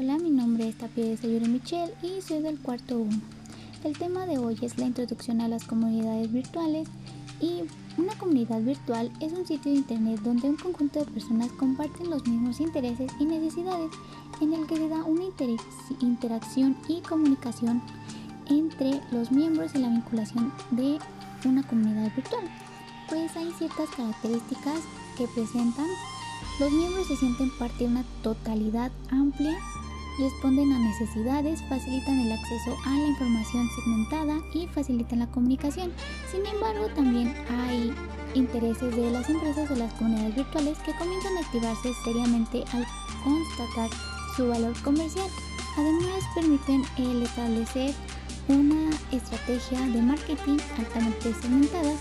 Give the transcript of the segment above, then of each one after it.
Hola, mi nombre es Tapia Sayuri Michelle y soy del cuarto 1. El tema de hoy es la introducción a las comunidades virtuales y una comunidad virtual es un sitio de internet donde un conjunto de personas comparten los mismos intereses y necesidades en el que se da una interacción y comunicación entre los miembros y la vinculación de una comunidad virtual. Pues hay ciertas características que presentan. Los miembros se sienten parte de una totalidad amplia responden a necesidades, facilitan el acceso a la información segmentada y facilitan la comunicación. Sin embargo, también hay intereses de las empresas de las comunidades virtuales que comienzan a activarse seriamente al constatar su valor comercial. Además, permiten el establecer una estrategia de marketing altamente segmentada,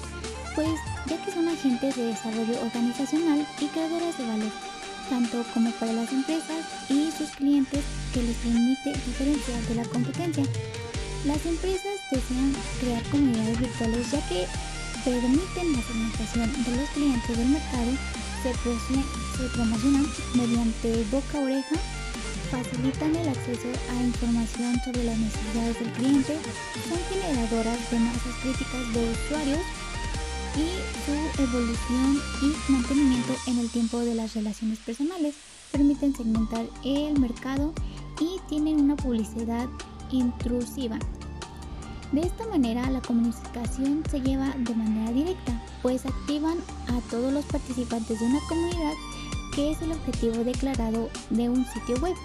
pues ya que son agentes de desarrollo organizacional y creadoras de valor tanto como para las empresas y sus clientes que les permite diferenciar de la competencia. Las empresas desean crear comunidades virtuales ya que permiten la segmentación de los clientes del mercado, se, se promocionan mediante boca a oreja, facilitan el acceso a información sobre las necesidades del cliente, son generadoras de masas críticas de usuarios y su evolución y mantenimiento en el tiempo de las relaciones personales. Permiten segmentar el mercado y tienen una publicidad intrusiva. De esta manera la comunicación se lleva de manera directa, pues activan a todos los participantes de una comunidad que es el objetivo declarado de un sitio web.